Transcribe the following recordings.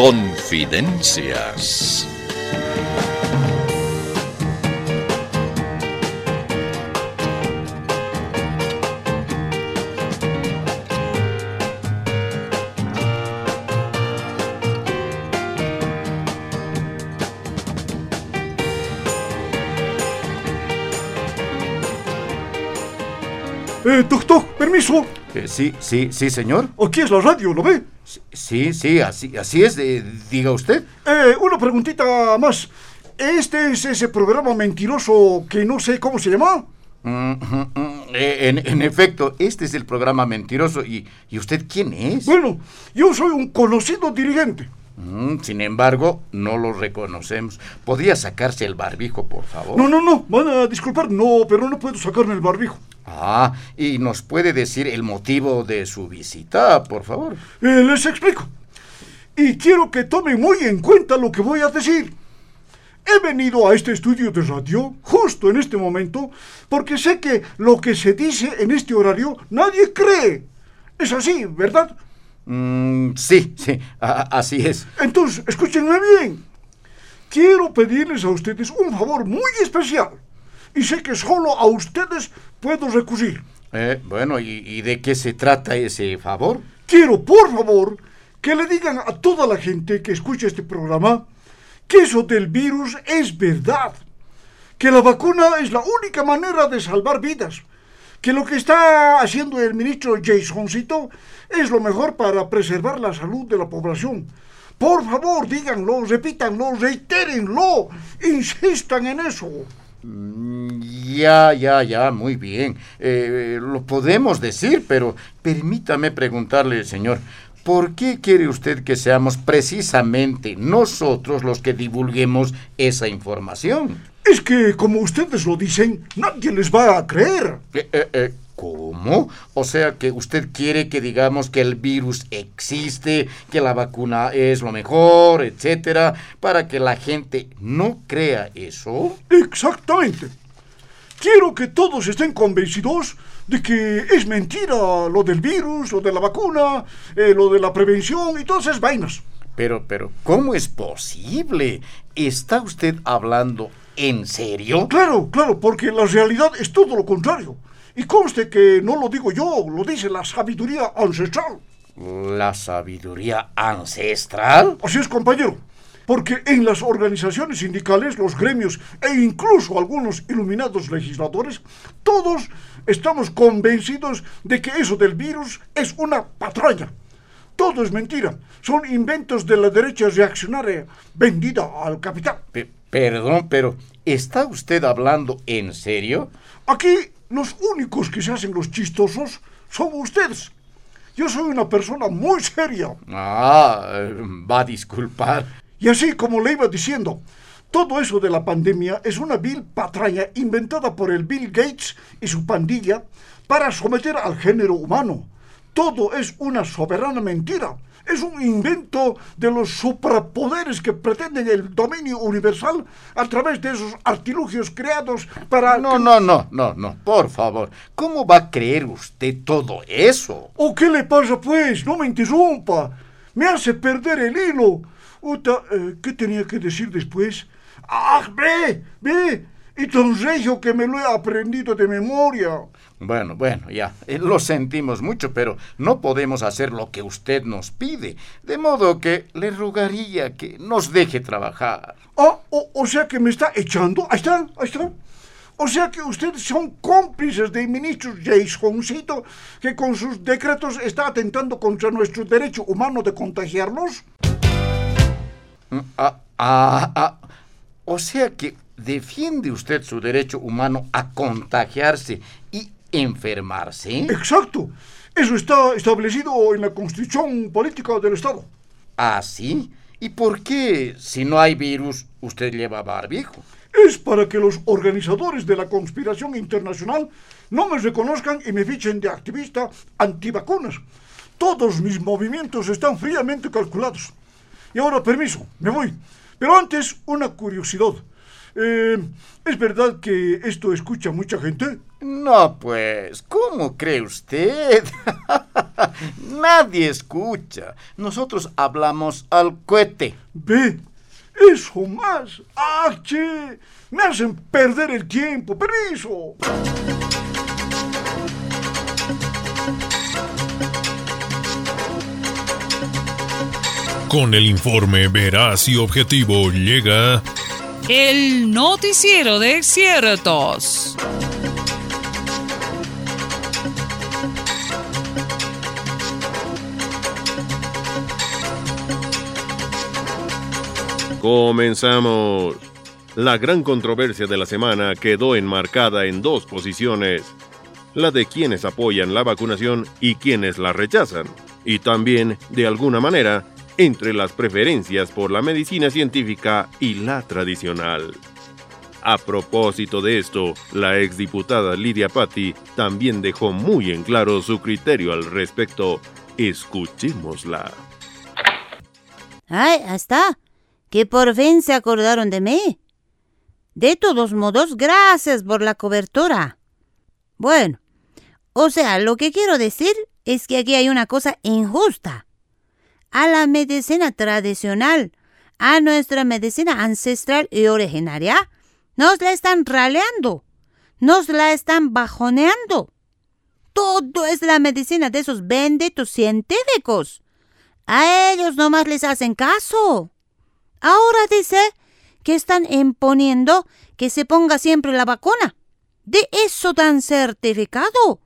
Confidencias. Eh, doctor, permiso. Eh, sí, sí, sí, señor. Aquí es la radio, ¿lo ve? Sí, sí, así, así es, eh, diga usted. Eh, una preguntita más. ¿Este es ese programa mentiroso que no sé cómo se llama? Mm, mm, mm, en, en efecto, este es el programa mentiroso. ¿Y, ¿y usted quién es? Bueno, yo soy un conocido dirigente. Mm, sin embargo, no lo reconocemos. ¿Podría sacarse el barbijo, por favor? No, no, no, van a disculpar, no, pero no puedo sacarme el barbijo. Ah, ¿y nos puede decir el motivo de su visita, por favor? Eh, les explico. Y quiero que tomen muy en cuenta lo que voy a decir. He venido a este estudio de radio justo en este momento porque sé que lo que se dice en este horario nadie cree. Es así, ¿verdad? Mm, sí, sí, a- así es. Entonces, escúchenme bien. Quiero pedirles a ustedes un favor muy especial. Y sé que solo a ustedes puedo recurrir. Eh, bueno, ¿y, y de qué se trata ese favor? Quiero, por favor, que le digan a toda la gente que escucha este programa que eso del virus es verdad. Que la vacuna es la única manera de salvar vidas. Que lo que está haciendo el ministro Jasoncito es lo mejor para preservar la salud de la población. Por favor, díganlo, repítanlo, reitérenlo, insistan en eso. Mm, Ya, ya, ya, muy bien. Eh, lo podemos decir, pero permítame preguntarle, señor, ¿por qué quiere usted que seamos precisamente nosotros los que divulguemos esa información? Es que, como ustedes lo dicen, nadie les va a creer. Eh, eh, eh, ¿Cómo? O sea que usted quiere que digamos que el virus existe, que la vacuna es lo mejor, etcétera, para que la gente no crea eso. Exactamente. Quiero que todos estén convencidos de que es mentira lo del virus, lo de la vacuna, lo de la prevención y todas esas vainas. Pero, pero, ¿cómo es posible? ¿Está usted hablando en serio? Claro, claro, porque la realidad es todo lo contrario. Y conste que no lo digo yo, lo dice la sabiduría ancestral. ¿La sabiduría ancestral? Así es, compañero. Porque en las organizaciones sindicales, los gremios e incluso algunos iluminados legisladores, todos estamos convencidos de que eso del virus es una patraña. Todo es mentira. Son inventos de la derecha reaccionaria vendida al capital. Pe- perdón, pero ¿está usted hablando en serio? Aquí los únicos que se hacen los chistosos son ustedes. Yo soy una persona muy seria. Ah, va a disculpar. Y así como le iba diciendo, todo eso de la pandemia es una vil patraña inventada por el Bill Gates y su pandilla para someter al género humano. Todo es una soberana mentira. Es un invento de los suprapoderes que pretenden el dominio universal a través de esos artilugios creados para... No, que- no, no, no, no, por favor. ¿Cómo va a creer usted todo eso? ¿O qué le pasa pues? No me interrumpa. Me hace perder el hilo. Uta, eh, ¿qué tenía que decir después? ¡Ah, ve! ¡Ve! Y tan regio que me lo he aprendido de memoria. Bueno, bueno, ya, eh, lo sentimos mucho, pero no podemos hacer lo que usted nos pide. De modo que le rogaría que nos deje trabajar. Ah, o, o sea que me está echando. Ahí está, ahí está. O sea que ustedes son cómplices del ministro Jasoncito que con sus decretos está atentando contra nuestro derecho humano de contagiarnos. Mm, Ah, ah, ah. O sea que defiende usted su derecho humano a contagiarse y enfermarse. Exacto. Eso está establecido en la Constitución Política del Estado. ¿Ah, sí? ¿Y por qué, si no hay virus, usted lleva barbijo? Es para que los organizadores de la conspiración internacional no me reconozcan y me fichen de activista antivacunas. Todos mis movimientos están fríamente calculados. Y ahora, permiso, me voy. Pero antes, una curiosidad. Eh, ¿Es verdad que esto escucha mucha gente? No, pues, ¿cómo cree usted? Nadie escucha. Nosotros hablamos al cohete. Ve, eso más. ¡Ah, che! Me hacen perder el tiempo. ¡Permiso! Con el informe veraz y objetivo llega... El noticiero de ciertos. Comenzamos. La gran controversia de la semana quedó enmarcada en dos posiciones, la de quienes apoyan la vacunación y quienes la rechazan, y también, de alguna manera, entre las preferencias por la medicina científica y la tradicional. A propósito de esto, la exdiputada Lidia Patti también dejó muy en claro su criterio al respecto. Escuchémosla. ¡Ay, está! que por fin se acordaron de mí. De todos modos, gracias por la cobertura. Bueno, o sea, lo que quiero decir es que aquí hay una cosa injusta. A la medicina tradicional, a nuestra medicina ancestral y originaria, nos la están raleando, nos la están bajoneando. Todo es la medicina de esos benditos científicos. A ellos nomás les hacen caso. Ahora dice que están imponiendo que se ponga siempre la vacuna. De eso dan certificado.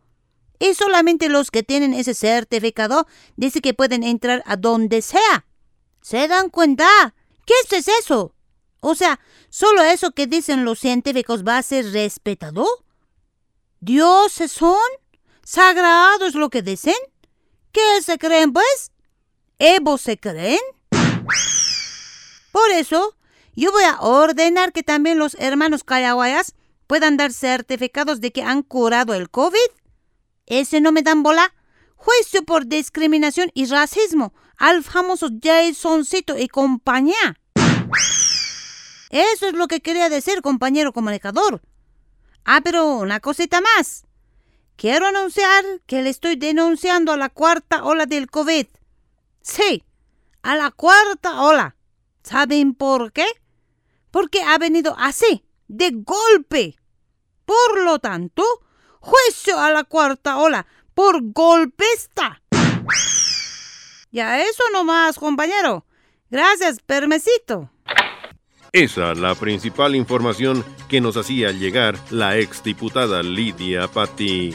Y solamente los que tienen ese certificado dice que pueden entrar a donde sea. ¿Se dan cuenta? ¿Qué es eso? O sea, ¿solo eso que dicen los científicos va a ser respetado? ¿Dioses son? ¿Sagrados lo que dicen? ¿Qué se creen, pues? ¿Evo se creen? Por eso, yo voy a ordenar que también los hermanos cayaguayas puedan dar certificados de que han curado el COVID. Ese no me dan bola. Juicio por discriminación y racismo al famoso Jasoncito y compañía. Eso es lo que quería decir, compañero comunicador. Ah, pero una cosita más. Quiero anunciar que le estoy denunciando a la cuarta ola del COVID. Sí, a la cuarta ola. ¿Saben por qué? Porque ha venido así, de golpe. Por lo tanto, juicio a la cuarta ola por golpista. Ya eso nomás, compañero. Gracias, permesito. Esa la principal información que nos hacía llegar la exdiputada Lidia Patti.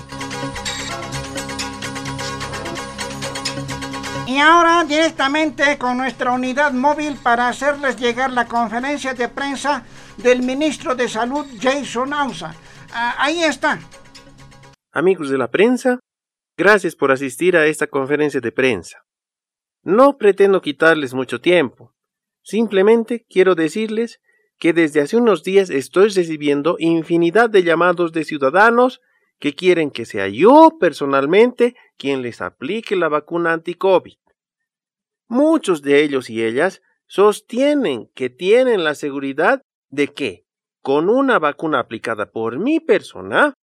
Y ahora directamente con nuestra unidad móvil para hacerles llegar la conferencia de prensa del ministro de Salud, Jason Ausa. Ah, ahí está. Amigos de la prensa, gracias por asistir a esta conferencia de prensa. No pretendo quitarles mucho tiempo. Simplemente quiero decirles que desde hace unos días estoy recibiendo infinidad de llamados de ciudadanos que quieren que sea yo personalmente quien les aplique la vacuna anti-COVID. Muchos de ellos y ellas sostienen que tienen la seguridad de que, con una vacuna aplicada por mi persona,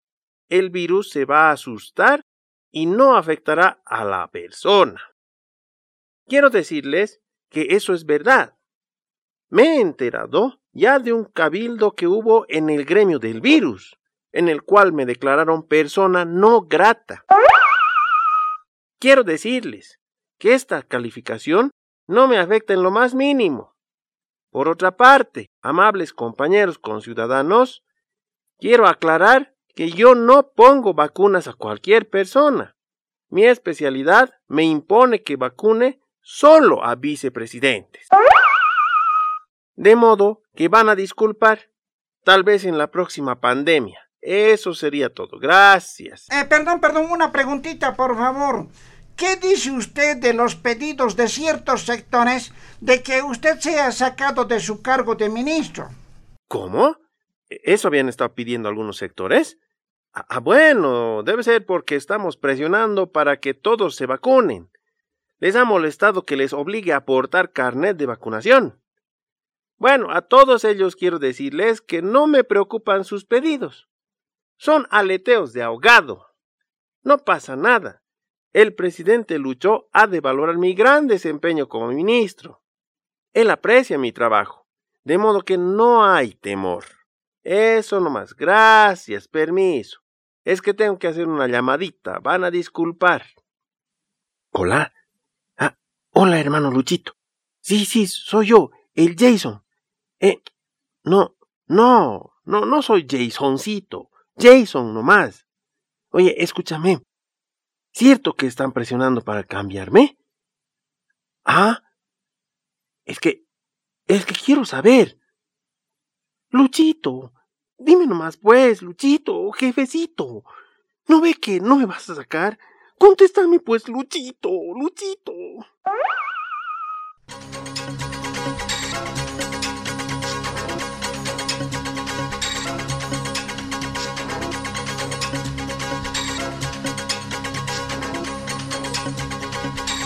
el virus se va a asustar y no afectará a la persona. Quiero decirles que eso es verdad. Me he enterado ya de un cabildo que hubo en el gremio del virus, en el cual me declararon persona no grata. Quiero decirles que esta calificación no me afecta en lo más mínimo. Por otra parte, amables compañeros conciudadanos, quiero aclarar que yo no pongo vacunas a cualquier persona. Mi especialidad me impone que vacune solo a vicepresidentes. De modo que van a disculpar, tal vez en la próxima pandemia. Eso sería todo. Gracias. Eh, perdón, perdón, una preguntita, por favor. ¿Qué dice usted de los pedidos de ciertos sectores de que usted sea sacado de su cargo de ministro? ¿Cómo? ¿Eso habían estado pidiendo algunos sectores? Ah, ah, bueno, debe ser porque estamos presionando para que todos se vacunen. Les ha molestado que les obligue a aportar carnet de vacunación. Bueno, a todos ellos quiero decirles que no me preocupan sus pedidos Son aleteos de ahogado. No pasa nada. El presidente Lucho ha de valorar mi gran desempeño como ministro. Él aprecia mi trabajo, de modo que no hay temor. Eso nomás. Gracias, permiso. Es que tengo que hacer una llamadita. Van a disculpar. Hola. Ah, hola, hermano Luchito. Sí, sí, soy yo, el Jason. Eh, no, no, no, no soy Jasoncito. Jason nomás. Oye, escúchame. ¿Cierto que están presionando para cambiarme? Ah, es que, es que quiero saber. Luchito, dime nomás pues, Luchito, jefecito. ¿No ve que no me vas a sacar? Contéstame pues, Luchito, Luchito.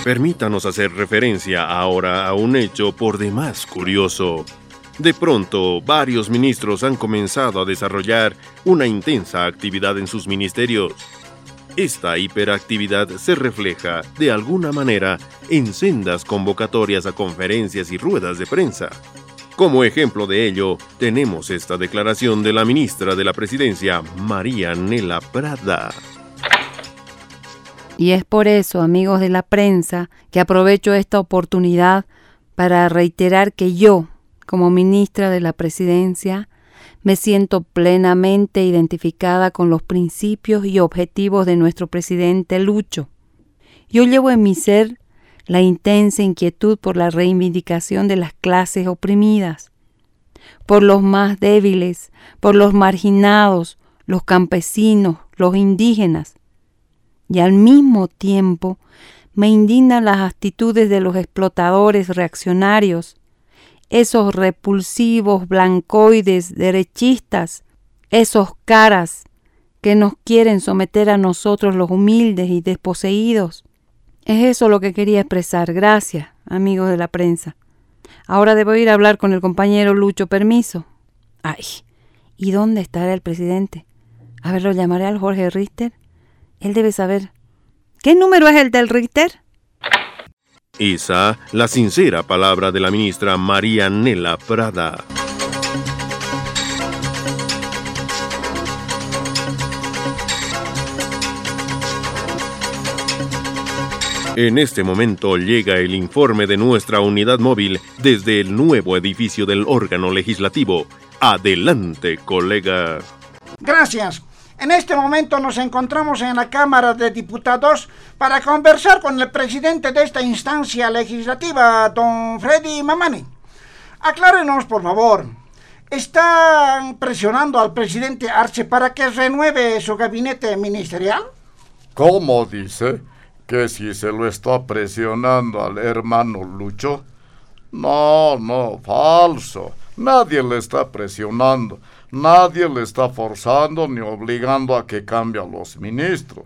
Permítanos hacer referencia ahora a un hecho por demás curioso. De pronto, varios ministros han comenzado a desarrollar una intensa actividad en sus ministerios. Esta hiperactividad se refleja, de alguna manera, en sendas convocatorias a conferencias y ruedas de prensa. Como ejemplo de ello, tenemos esta declaración de la ministra de la Presidencia, María Nela Prada. Y es por eso, amigos de la prensa, que aprovecho esta oportunidad para reiterar que yo, como ministra de la Presidencia, me siento plenamente identificada con los principios y objetivos de nuestro presidente Lucho. Yo llevo en mi ser la intensa inquietud por la reivindicación de las clases oprimidas, por los más débiles, por los marginados, los campesinos, los indígenas, y al mismo tiempo me indignan las actitudes de los explotadores reaccionarios, esos repulsivos blancoides derechistas, esos caras que nos quieren someter a nosotros los humildes y desposeídos. Es eso lo que quería expresar. Gracias, amigos de la prensa. Ahora debo ir a hablar con el compañero Lucho Permiso. Ay, ¿y dónde estará el presidente? A ver, lo llamaré al Jorge Richter. Él debe saber. ¿Qué número es el del Richter? Esa, la sincera palabra de la ministra María Nela Prada. En este momento llega el informe de nuestra unidad móvil desde el nuevo edificio del órgano legislativo. Adelante, colega. Gracias. En este momento nos encontramos en la Cámara de Diputados para conversar con el presidente de esta instancia legislativa, don Freddy Mamani. Aclárenos, por favor. ¿Están presionando al presidente Arce para que renueve su gabinete ministerial? ¿Cómo dice? ¿Que si se lo está presionando al hermano Lucho? No, no, falso. Nadie le está presionando. Nadie le está forzando ni obligando a que cambie a los ministros.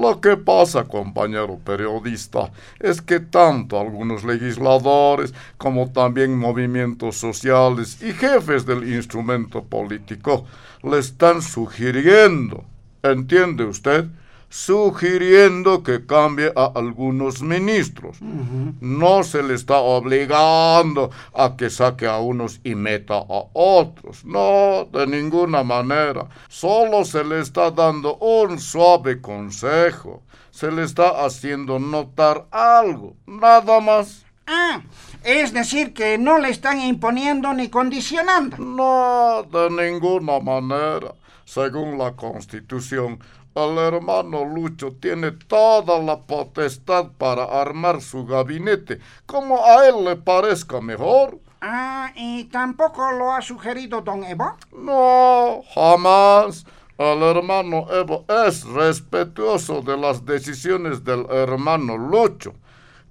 Lo que pasa, compañero periodista, es que tanto algunos legisladores como también movimientos sociales y jefes del instrumento político le están sugiriendo, ¿entiende usted? Sugiriendo que cambie a algunos ministros. No se le está obligando a que saque a unos y meta a otros. No, de ninguna manera. Solo se le está dando un suave consejo. Se le está haciendo notar algo. Nada más. Ah, es decir, que no le están imponiendo ni condicionando. No, de ninguna manera. Según la Constitución, el hermano Lucho tiene toda la potestad para armar su gabinete como a él le parezca mejor. Ah, ¿y tampoco lo ha sugerido don Evo? No, jamás. El hermano Evo es respetuoso de las decisiones del hermano Lucho.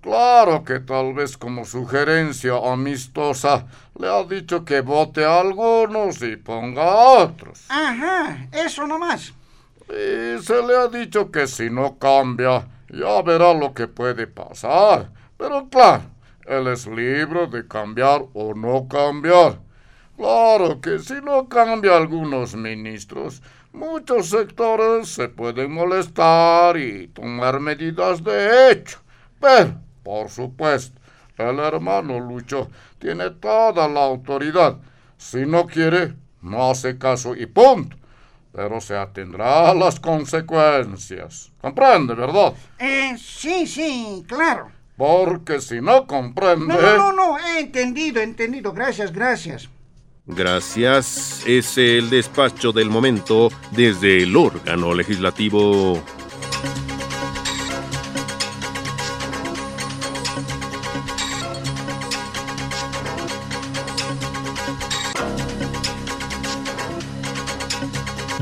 Claro que tal vez como sugerencia amistosa le ha dicho que vote a algunos y ponga a otros. Ajá, eso nomás. Y se le ha dicho que si no cambia, ya verá lo que puede pasar. Pero claro, él es libre de cambiar o no cambiar. Claro que si no cambia algunos ministros, Muchos sectores se pueden molestar y tomar medidas de hecho, pero, por supuesto, el hermano Lucho tiene toda la autoridad. Si no quiere, no hace caso y punto. Pero se atendrá a las consecuencias. ¿Comprende, verdad? Eh, sí, sí, claro. Porque si no comprende... No, no, no, no, he entendido, he entendido. Gracias, gracias. Gracias. Es el despacho del momento desde el órgano legislativo.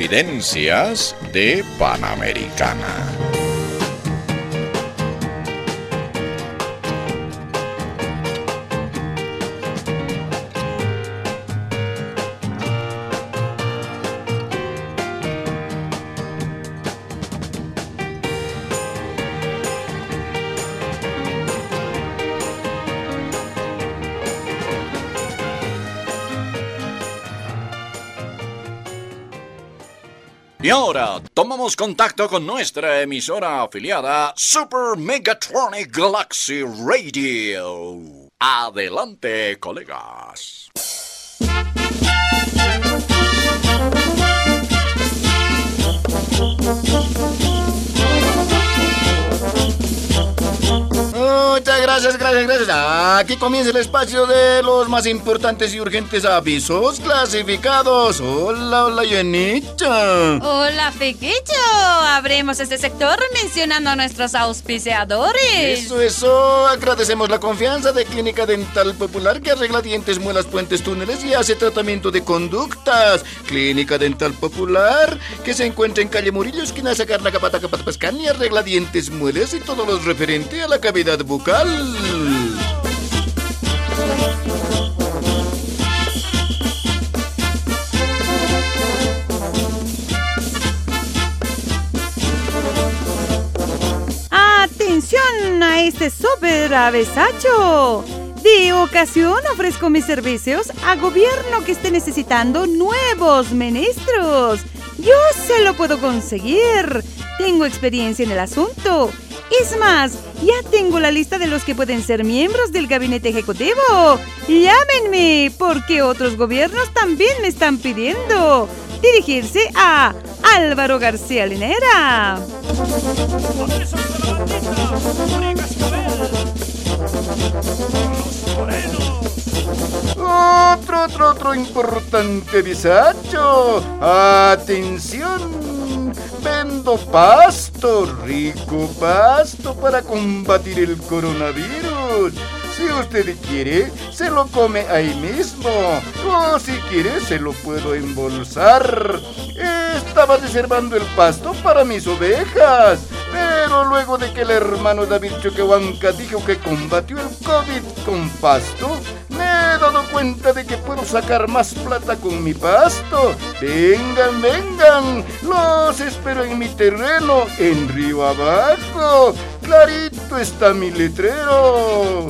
Confidencias de Panamericana. Ahora tomamos contacto con nuestra emisora afiliada Super Megatronic Galaxy Radio. Adelante, colegas. Muchas gracias, gracias, gracias. Aquí comienza el espacio de los más importantes y urgentes avisos clasificados. Hola, hola, Yenita. Hola, Pequeño. Abremos este sector mencionando a nuestros auspiciadores. Eso, eso. Agradecemos la confianza de Clínica Dental Popular que arregla dientes, muelas, puentes, túneles y hace tratamiento de conductas. Clínica Dental Popular que se encuentra en calle Murillo, esquina Sacar la Capata Capata Pascán y arregla dientes, muelas y todo lo referente a la cavidad bucal. ¡Atención a este súper avesacho! De ocasión ofrezco mis servicios a gobierno que esté necesitando nuevos ministros. Yo se lo puedo conseguir. Tengo experiencia en el asunto. Es más, ya tengo la lista de los que pueden ser miembros del gabinete ejecutivo. Llámenme, porque otros gobiernos también me están pidiendo dirigirse a Álvaro García Linera. Otro, otro, otro importante bisacho. Atención. Vendo pasto, rico pasto para combatir el coronavirus. Si usted quiere, se lo come ahí mismo. O si quiere, se lo puedo embolsar. Estaba reservando el pasto para mis ovejas. Pero luego de que el hermano David Choquehuanca dijo que combatió el COVID con pasto, me he dado cuenta de que puedo sacar más plata con mi pasto. Vengan, vengan. Los espero en mi terreno, en Río Abajo. Clarito está mi letrero.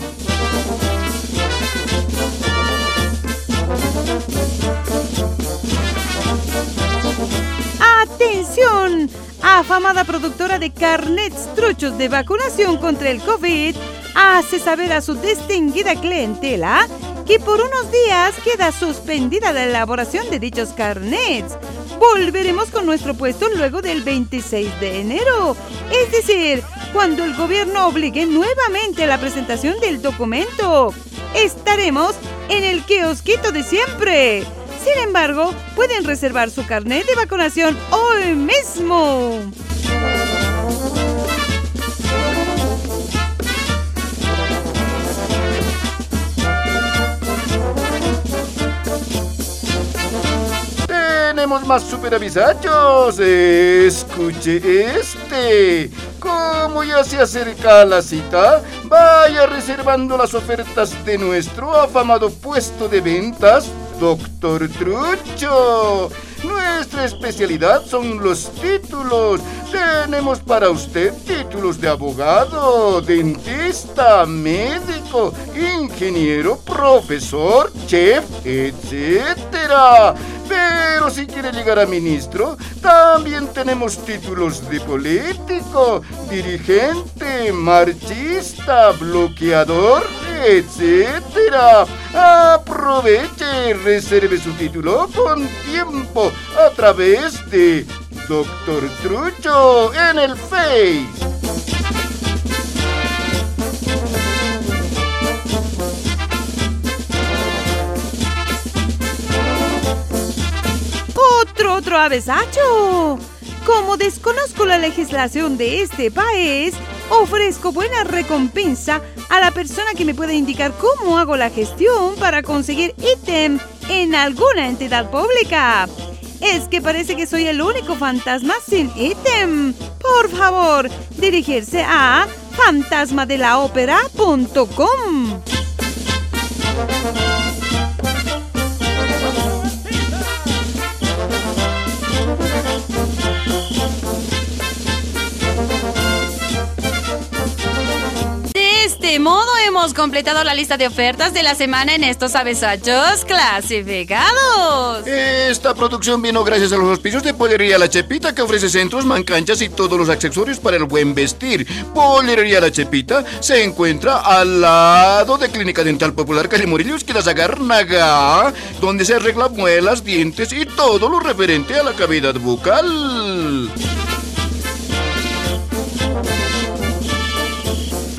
¡Atención! Afamada productora de carnets truchos de vacunación contra el COVID hace saber a su distinguida clientela que por unos días queda suspendida la elaboración de dichos carnets. Volveremos con nuestro puesto luego del 26 de enero, es decir, cuando el gobierno obligue nuevamente a la presentación del documento. Estaremos en el kiosquito de siempre. Sin embargo, pueden reservar su carnet de vacunación hoy mismo. Tenemos más supervisachos. Escuche este. Como ya se acerca la cita, vaya reservando las ofertas de nuestro afamado puesto de ventas Doctor Trucho. Nuestra especialidad son los títulos. Tenemos para usted títulos de abogado, dentista, médico, ingeniero, profesor, chef, etc. Pero si quiere llegar a ministro, también tenemos títulos de político, dirigente, marchista, bloqueador, etcétera. Aproveche reserve su título con tiempo a través de Doctor Trucho en el Face. Otro, otro avesacho. Como desconozco la legislación de este país, ofrezco buena recompensa a la persona que me pueda indicar cómo hago la gestión para conseguir ítem en alguna entidad pública. Es que parece que soy el único fantasma sin ítem. Por favor, dirigirse a fantasmadelaopera.com. hemos completado la lista de ofertas de la semana en estos avesachos clasificados. Esta producción vino gracias a los auspicios de Pollería La Chepita que ofrece centros, mancanchas y todos los accesorios para el buen vestir. Pollería La Chepita se encuentra al lado de Clínica Dental Popular Calle Morillos, que la Zagarnaga, donde se arregla muelas, dientes y todo lo referente a la cavidad bucal.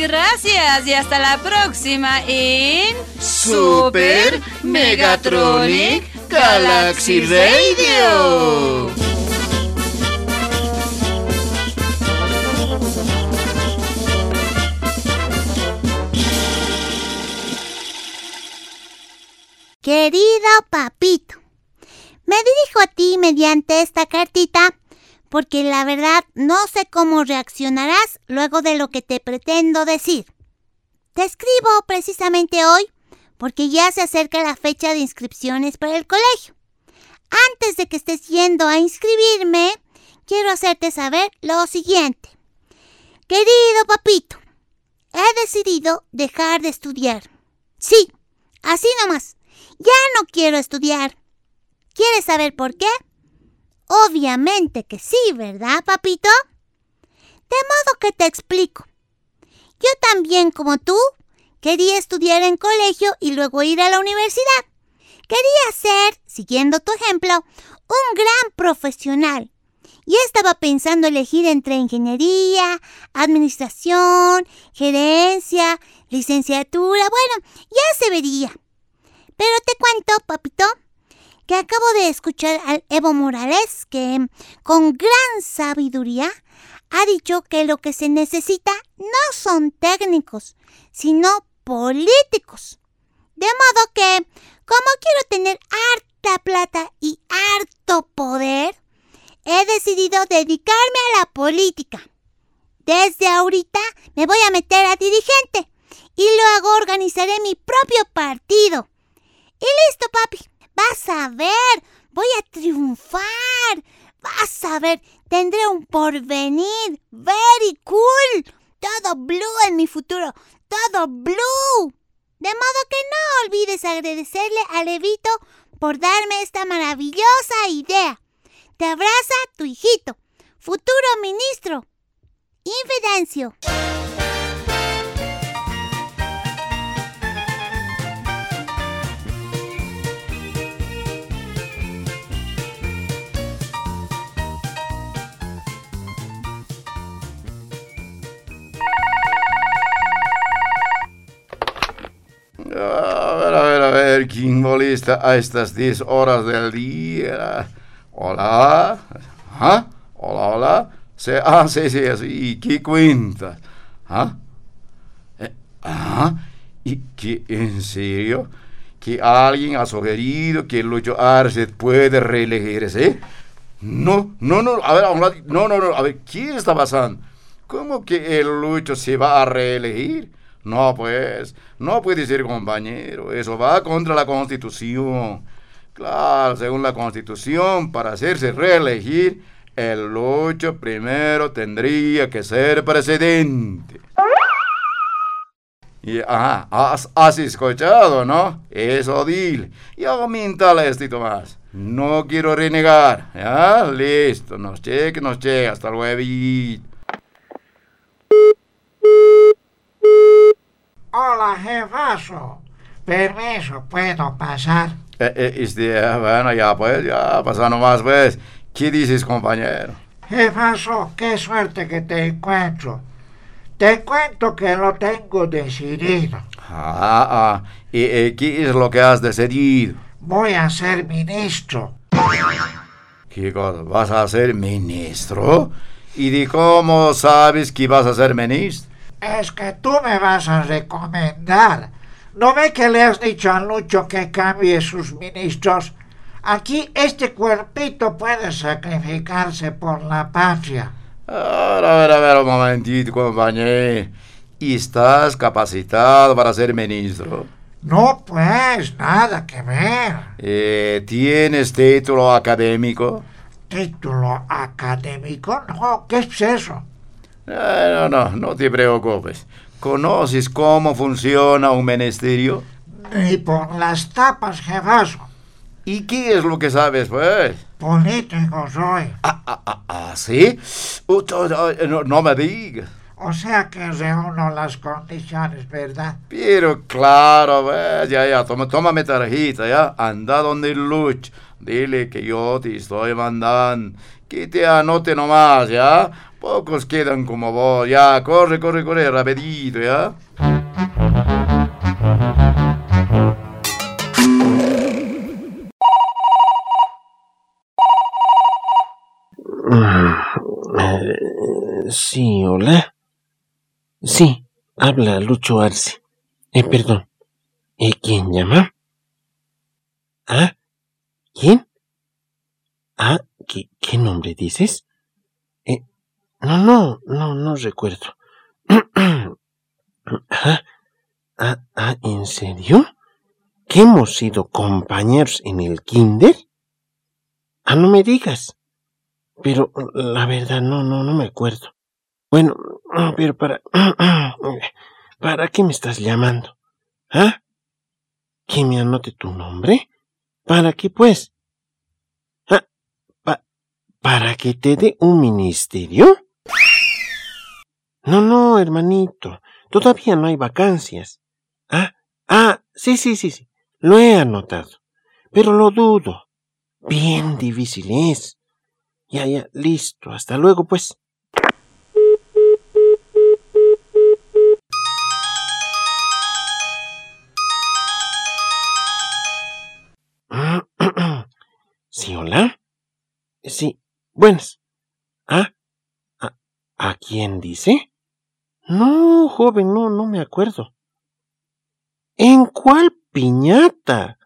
Gracias y hasta la próxima en Super Megatronic Galaxy Radio. Querido papito, me dirijo a ti mediante esta cartita porque la verdad no sé cómo reaccionarás luego de lo que te pretendo decir. Te escribo precisamente hoy porque ya se acerca la fecha de inscripciones para el colegio. Antes de que estés yendo a inscribirme, quiero hacerte saber lo siguiente. Querido papito, he decidido dejar de estudiar. Sí, así nomás. Ya no quiero estudiar. ¿Quieres saber por qué? Obviamente que sí, ¿verdad, papito? De modo que te explico. Yo también, como tú, quería estudiar en colegio y luego ir a la universidad. Quería ser, siguiendo tu ejemplo, un gran profesional. Y estaba pensando elegir entre ingeniería, administración, gerencia, licenciatura. Bueno, ya se vería. Pero te cuento, papito, que acabo de escuchar al Evo Morales que, con gran sabiduría, ha dicho que lo que se necesita no son técnicos, sino políticos. De modo que, como quiero tener harta plata y harto poder, he decidido dedicarme a la política. Desde ahorita me voy a meter a dirigente y luego organizaré mi propio partido. Y listo, papi. Vas a ver, voy a triunfar. Vas a ver, tendré un porvenir. Very cool. Todo blue en mi futuro. Todo blue. De modo que no olvides agradecerle a Levito por darme esta maravillosa idea. Te abraza tu hijito, futuro ministro. Infidencio. Ver, ¿quién molesta a estas 10 horas del día? Hola. ¿Ah? Hola, hola. Sí, ah, sí, sí, sí. ¿Y qué cuentas? ¿Ah? Eh, ¿Ah? ¿Y qué? ¿En serio? que alguien ha sugerido que Lucho Arce puede reelegirse. No, no, no, a ver, a lado, no, no, no, a ver, ¿qué está pasando? ¿Cómo que el Lucho se va a reelegir? No, pues, no puede ser compañero, eso va contra la Constitución. Claro, según la Constitución, para hacerse reelegir, el Lucho primero tendría que ser presidente. Y, ajá, has, escuchado, ¿no? Eso dile. Y aumentale esto más. No quiero renegar. Listo. Nos cheque, nos cheque. Hasta luego. Hola, jefazo. Permiso, ¿puedo pasar? Eh, eh, este, bueno, ya pues, ya pasa nomás pues. ¿Qué dices, compañero? Jefazo, qué suerte que te encuentro. Te cuento que lo tengo decidido. Ah, ah. ¿Y, eh, qué es lo que has decidido? Voy a ser ministro. ¿Qué cosa? ¿Vas a ser ministro? ¿Y de cómo sabes que vas a ser ministro? Es que tú me vas a recomendar. ¿No ve que le has dicho a Lucho que cambie sus ministros? Aquí este cuerpito puede sacrificarse por la patria. A ver, a ver, a ver, un momentito, compañero. ¿Y estás capacitado para ser ministro? No, pues, nada que ver. Eh, ¿Tienes título académico? ¿Título académico? No, ¿qué es eso? Eh, no, no, no te preocupes. ¿Conoces cómo funciona un ministerio? Ni por las tapas, jefazo. ¿Y qué es lo que sabes, pues? Político soy. Ah, ah, ah, ah ¿sí? Uh, no, no me digas. O sea que reúno las condiciones, ¿verdad? Pero claro, pues, ya, ya, toma, toma mi tarjeta, ya. Anda donde Luch. Dile que yo te estoy mandando. Que te anote nomás, ya. Pocos quedan como vos, ya. Corre, corre, corre, rapidito, ya. Sí, hola. Sí, habla Lucho Arce. Eh, perdón. ¿Eh, ¿Quién llama? ¿Ah? ¿Quién? Ah, ¿qué, qué nombre dices? No, no, no, recuerdo. ah, ah, ah, ¿en serio? ¿Que hemos sido compañeros en el kinder? Ah, no me digas. Pero la verdad no, no, no me acuerdo. Bueno, pero para... ¿Para qué me estás llamando? ¿Ah? ¿Que me anote tu nombre? ¿Para qué pues? ¿Para que te dé un ministerio? No, no, hermanito. Todavía no hay vacancias. Ah, ah, sí, sí, sí, sí. Lo he anotado. Pero lo dudo. Bien difícil es. Ya, ya, listo. Hasta luego, pues. Sí, hola. Sí, buenas. ¿Ah? ¿A, ¿A quién dice? No, joven, no, no me acuerdo. ¿En cuál piñata?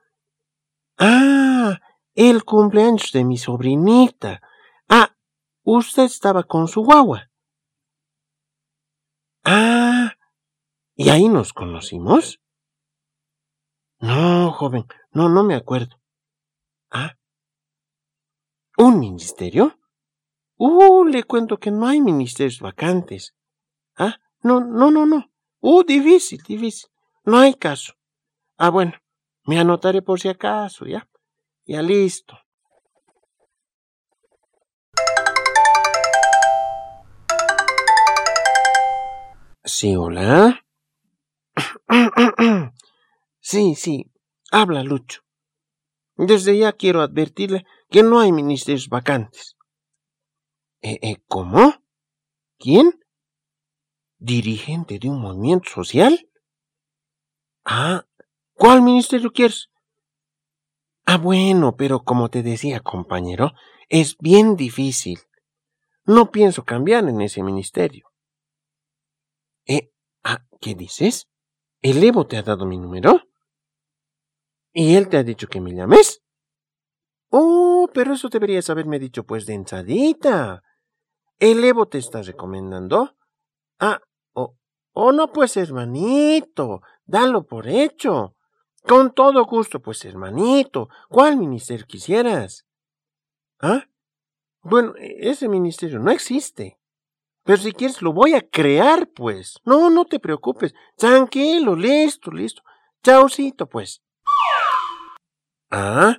Ah, el cumpleaños de mi sobrinita. Ah, usted estaba con su guagua. Ah, ¿y ahí nos conocimos? No, joven, no, no me acuerdo. Ah, ¿un ministerio? Uh, le cuento que no hay ministerios vacantes. Ah, no, no, no, no. Uh, difícil, difícil. No hay caso. Ah, bueno, me anotaré por si acaso, ¿ya? Ya listo. Sí, hola. sí, sí, habla Lucho. Desde ya quiero advertirle que no hay ministerios vacantes. ¿Eh, eh, ¿Cómo? ¿Quién? ¿Dirigente de un movimiento social? Ah, ¿cuál ministerio quieres? Ah, bueno, pero como te decía, compañero, es bien difícil. No pienso cambiar en ese ministerio. ¿Eh? Ah, ¿qué dices? ¿El Evo te ha dado mi número? ¿Y él te ha dicho que me llames? Oh, pero eso deberías haberme dicho pues de ensadita. ¿El Evo te está recomendando? Ah, oh, no pues hermanito, dalo por hecho. Con todo gusto, pues hermanito, ¿cuál ministerio quisieras? ¿Ah? Bueno, e, ese ministerio no existe. Pero si quieres lo voy a crear, pues. No, no te preocupes. Tranquilo, listo, listo. Chaucito, pues. Ah,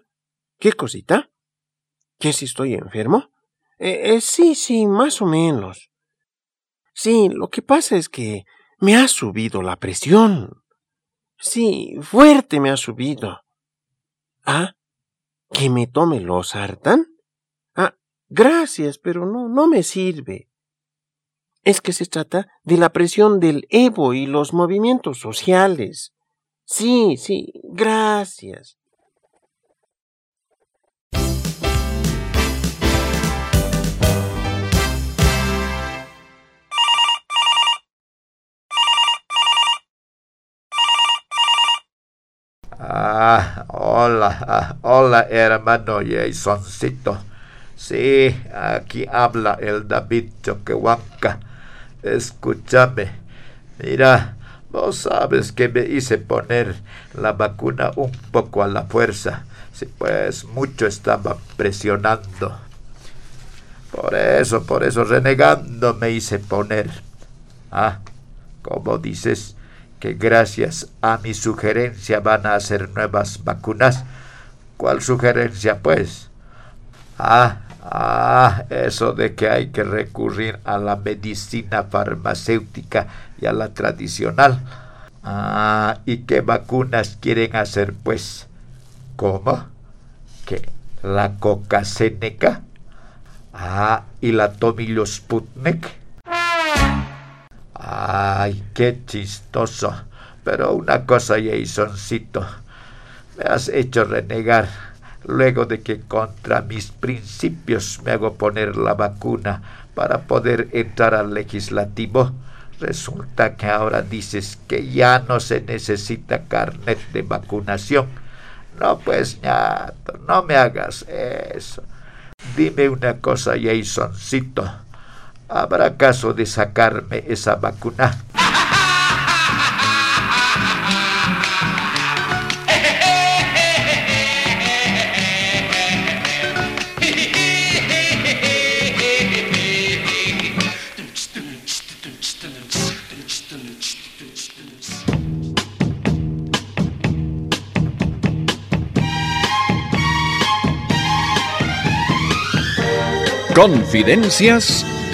¿qué cosita? ¿Que si estoy enfermo? Eh, eh, sí, sí, más o menos. Sí, lo que pasa es que me ha subido la presión. Sí, fuerte me ha subido. Ah, ¿que me tome los sartán? Ah, gracias, pero no, no me sirve. Es que se trata de la presión del Evo y los movimientos sociales. Sí, sí, gracias. Ah, hola, ah, hola hermano Jasoncito. Sí, aquí habla el David Choquehuanca. Escúchame. Mira, vos sabes que me hice poner la vacuna un poco a la fuerza. Sí, pues mucho estaba presionando. Por eso, por eso, renegando me hice poner. Ah, como dices, que gracias a mi sugerencia van a hacer nuevas vacunas. ¿Cuál sugerencia, pues? Ah, ah, eso de que hay que recurrir a la medicina farmacéutica y a la tradicional. Ah, ¿y qué vacunas quieren hacer, pues? ¿Cómo? ¿Qué? ¿La coca Seneca? Ah, ¿y la Tomillo Sputnik? Ay, qué chistoso. Pero una cosa, Jasoncito, me has hecho renegar luego de que contra mis principios me hago poner la vacuna para poder entrar al legislativo. Resulta que ahora dices que ya no se necesita carnet de vacunación. No, pues, ñato, no me hagas eso. Dime una cosa, Jasoncito. ¿Habrá caso de sacarme esa vacuna? Confidencias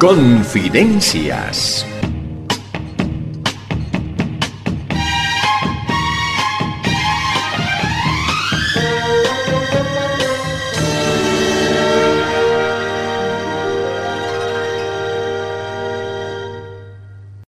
Confidencias